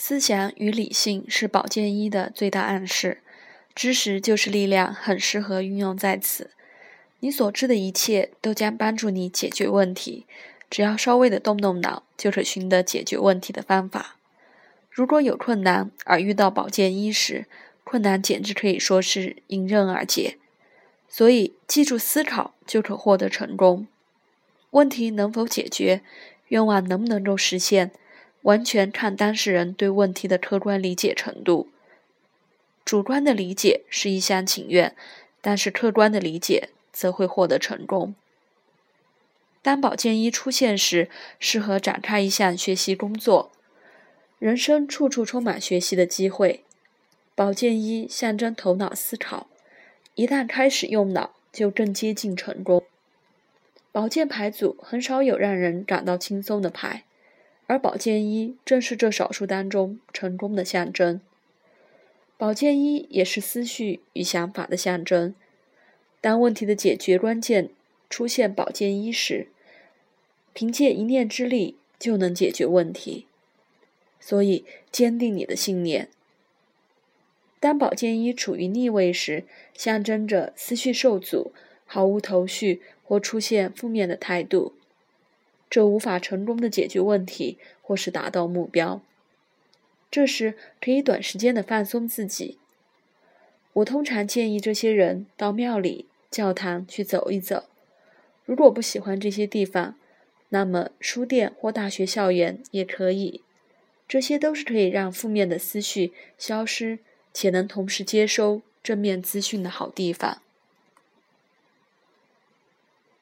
思想与理性是保健医的最大暗示，知识就是力量，很适合运用在此。你所知的一切都将帮助你解决问题，只要稍微的动动脑，就可寻得解决问题的方法。如果有困难而遇到保健医时，困难简直可以说是迎刃而解。所以，记住思考就可获得成功。问题能否解决，愿望能不能够实现？完全看当事人对问题的客观理解程度。主观的理解是一厢情愿，但是客观的理解则会获得成功。当保健医出现时，适合展开一项学习工作。人生处处充满学习的机会，保健医象征头脑思考，一旦开始用脑，就更接近成功。保健牌组很少有让人感到轻松的牌。而保健医正是这少数当中成功的象征。保健医也是思绪与想法的象征。当问题的解决关键出现保健医时，凭借一念之力就能解决问题。所以，坚定你的信念。当保健医处于逆位时，象征着思绪受阻、毫无头绪或出现负面的态度。这无法成功的解决问题，或是达到目标。这时可以短时间的放松自己。我通常建议这些人到庙里、教堂去走一走。如果不喜欢这些地方，那么书店或大学校园也可以。这些都是可以让负面的思绪消失，且能同时接收正面资讯的好地方。